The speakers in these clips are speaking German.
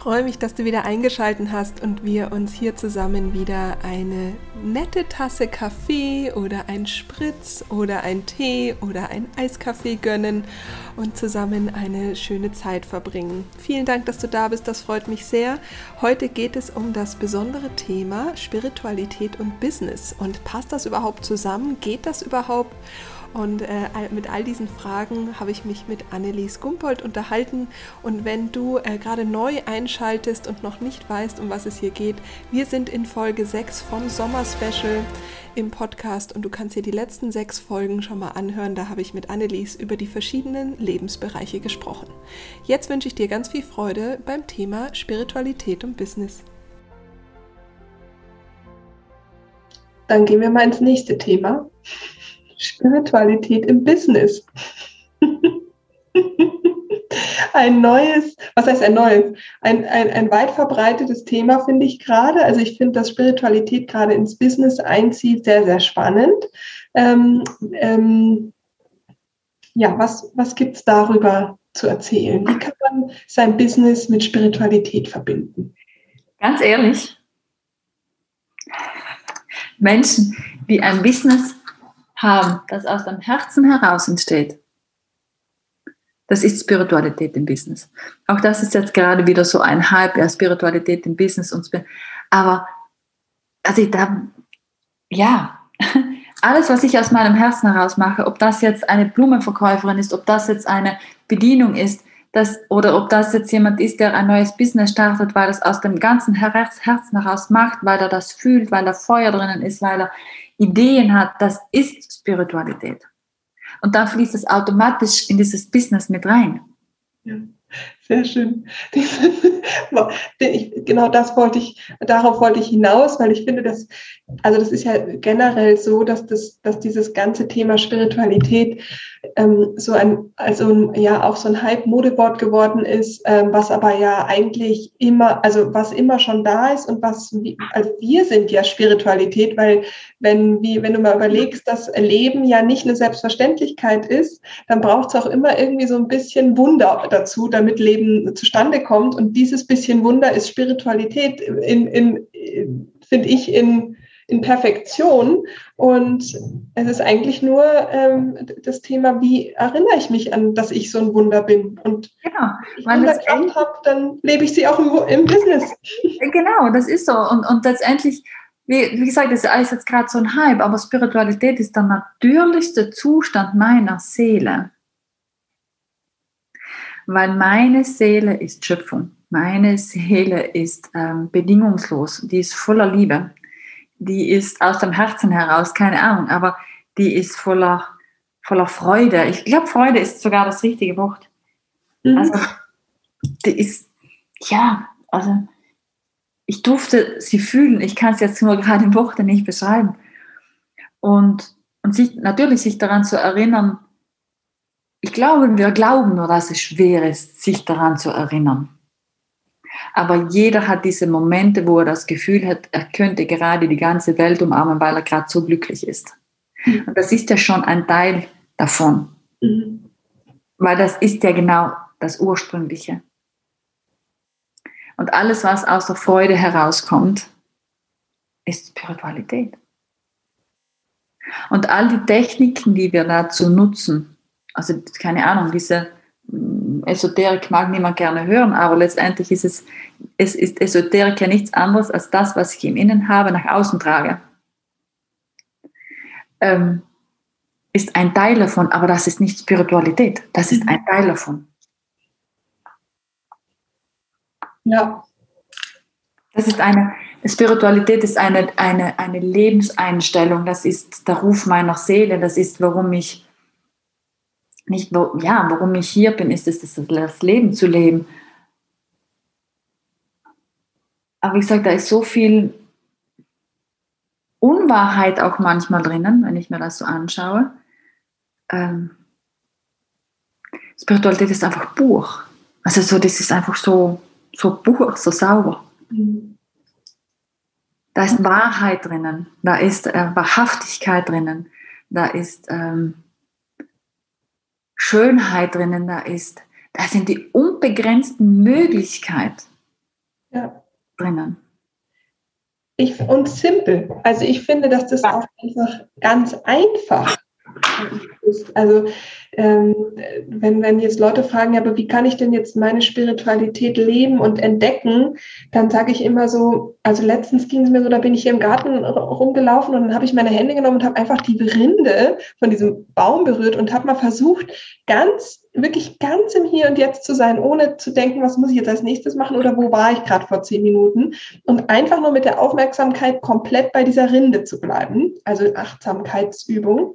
Freue mich, dass du wieder eingeschaltet hast und wir uns hier zusammen wieder eine nette Tasse Kaffee oder ein Spritz oder ein Tee oder ein Eiskaffee gönnen und zusammen eine schöne Zeit verbringen. Vielen Dank, dass du da bist, das freut mich sehr. Heute geht es um das besondere Thema Spiritualität und Business. Und passt das überhaupt zusammen? Geht das überhaupt? Und äh, mit all diesen Fragen habe ich mich mit Annelies Gumpold unterhalten. Und wenn du äh, gerade neu einschaltest und noch nicht weißt, um was es hier geht, wir sind in Folge 6 vom Sommer-Special im Podcast und du kannst dir die letzten sechs Folgen schon mal anhören. Da habe ich mit Annelies über die verschiedenen Lebensbereiche gesprochen. Jetzt wünsche ich dir ganz viel Freude beim Thema Spiritualität und Business. Dann gehen wir mal ins nächste Thema. Spiritualität im Business. ein neues, was heißt ein neues? Ein, ein, ein weit verbreitetes Thema, finde ich gerade. Also ich finde, dass Spiritualität gerade ins Business einzieht, sehr, sehr spannend. Ähm, ähm, ja, was, was gibt es darüber zu erzählen? Wie kann man sein Business mit Spiritualität verbinden? Ganz ehrlich, Menschen, die ein Business haben, das aus dem Herzen heraus entsteht, das ist Spiritualität im Business. Auch das ist jetzt gerade wieder so ein Hype, ja, Spiritualität im Business und Spir aber also da, ja, alles, was ich aus meinem Herzen heraus mache, ob das jetzt eine Blumenverkäuferin ist, ob das jetzt eine Bedienung ist, das, oder ob das jetzt jemand ist, der ein neues Business startet, weil es aus dem ganzen Herzen heraus macht, weil er das fühlt, weil da Feuer drinnen ist, weil er Ideen hat, das ist Spiritualität. Und dann fließt es automatisch in dieses Business mit rein. Ja. Sehr schön. genau das wollte ich, darauf wollte ich hinaus, weil ich finde, dass, also das ist ja generell so, dass das, dass dieses ganze Thema Spiritualität ähm, so ein, also ja auch so ein Hype-Modewort geworden ist, ähm, was aber ja eigentlich immer, also was immer schon da ist und was, also wir sind ja Spiritualität, weil wenn, wie, wenn du mal überlegst, dass Leben ja nicht eine Selbstverständlichkeit ist, dann braucht es auch immer irgendwie so ein bisschen Wunder dazu, damit Leben zustande kommt. Und dieses bisschen Wunder ist Spiritualität in, in, in finde ich, in, in Perfektion. Und es ist eigentlich nur ähm, das Thema, wie erinnere ich mich an, dass ich so ein Wunder bin. Und genau, wenn ich Wunderkraft habe, dann lebe ich sie auch im, im, Business. Genau, das ist so. Und, und letztendlich, wie, wie gesagt, das ist alles jetzt gerade so ein Hype, aber Spiritualität ist der natürlichste Zustand meiner Seele. Weil meine Seele ist Schöpfung. Meine Seele ist ähm, bedingungslos. Die ist voller Liebe die ist aus dem Herzen heraus, keine Ahnung, aber die ist voller, voller Freude. Ich glaube, Freude ist sogar das richtige Wort. Mhm. Also, die ist, ja, also, ich durfte sie fühlen. Ich kann es jetzt nur gerade in Worten nicht beschreiben. Und, und sich, natürlich sich daran zu erinnern, ich glaube, wir glauben nur, dass es schwer ist, sich daran zu erinnern. Aber jeder hat diese Momente, wo er das Gefühl hat, er könnte gerade die ganze Welt umarmen, weil er gerade so glücklich ist. Mhm. Und das ist ja schon ein Teil davon. Mhm. Weil das ist ja genau das Ursprüngliche. Und alles, was aus der Freude herauskommt, ist Spiritualität. Und all die Techniken, die wir dazu nutzen, also keine Ahnung, diese Esoterik mag niemand gerne hören, aber letztendlich ist es, es ist Esoterik ja nichts anderes als das, was ich im Innen habe, nach außen trage. Ähm, ist ein Teil davon, aber das ist nicht Spiritualität, das ist ein Teil davon. Ja. Das ist eine, Spiritualität ist eine, eine, eine Lebenseinstellung, das ist der Ruf meiner Seele, das ist, warum ich nicht, wo, ja, warum ich hier bin, ist es, das Leben zu leben. Aber ich sage, da ist so viel Unwahrheit auch manchmal drinnen, wenn ich mir das so anschaue. Ähm, Spiritualität ist einfach pur. Also so, das ist einfach so, so pur, so sauber. Mhm. Da ist Wahrheit drinnen, da ist äh, Wahrhaftigkeit drinnen, da ist ähm, Schönheit drinnen, da ist, da sind die unbegrenzten Möglichkeiten ja. drinnen. Ich, und simpel. Also ich finde, dass das auch einfach ganz einfach ist. Also ähm, wenn, wenn jetzt Leute fragen, ja, aber wie kann ich denn jetzt meine Spiritualität leben und entdecken, dann sage ich immer so, also letztens ging es mir so, da bin ich hier im Garten rumgelaufen und dann habe ich meine Hände genommen und habe einfach die Rinde von diesem Baum berührt und habe mal versucht, ganz, wirklich ganz im Hier und Jetzt zu sein, ohne zu denken, was muss ich jetzt als nächstes machen oder wo war ich gerade vor zehn Minuten und einfach nur mit der Aufmerksamkeit komplett bei dieser Rinde zu bleiben, also Achtsamkeitsübung.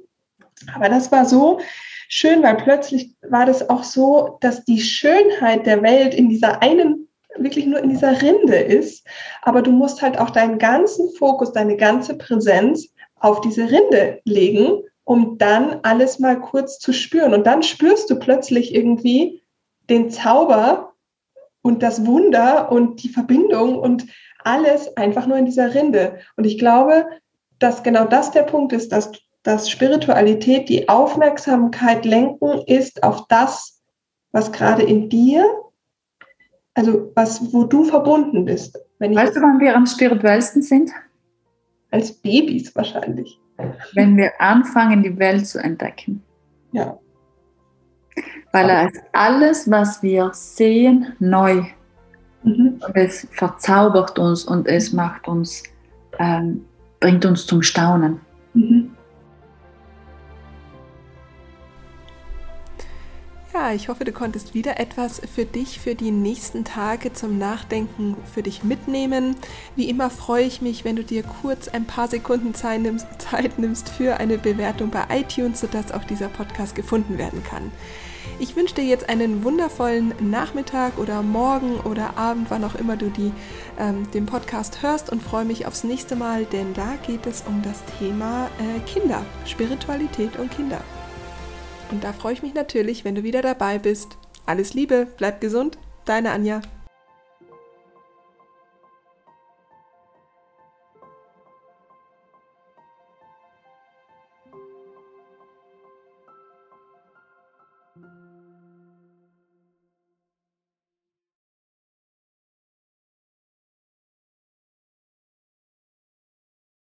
Aber das war so schön, weil plötzlich war das auch so, dass die Schönheit der Welt in dieser einen, wirklich nur in dieser Rinde ist. Aber du musst halt auch deinen ganzen Fokus, deine ganze Präsenz auf diese Rinde legen, um dann alles mal kurz zu spüren. Und dann spürst du plötzlich irgendwie den Zauber und das Wunder und die Verbindung und alles einfach nur in dieser Rinde. Und ich glaube, dass genau das der Punkt ist, dass dass Spiritualität die Aufmerksamkeit lenken ist auf das, was gerade in dir, also was, wo du verbunden bist. weißt du, wann wir am spirituellsten sind? Als Babys wahrscheinlich. Wenn wir anfangen, die Welt zu entdecken. Ja. Weil ist alles, was wir sehen, neu. Mhm. Und es verzaubert uns und es macht uns, ähm, bringt uns zum Staunen. Ja, ich hoffe, du konntest wieder etwas für dich, für die nächsten Tage zum Nachdenken für dich mitnehmen. Wie immer freue ich mich, wenn du dir kurz ein paar Sekunden Zeit nimmst, für eine Bewertung bei iTunes, sodass auch dieser Podcast gefunden werden kann. Ich wünsche dir jetzt einen wundervollen Nachmittag oder Morgen oder Abend, wann auch immer du die, ähm, den Podcast hörst und freue mich aufs nächste Mal, denn da geht es um das Thema äh, Kinder, Spiritualität und Kinder. Und da freue ich mich natürlich, wenn du wieder dabei bist. Alles Liebe, bleib gesund, deine Anja. thank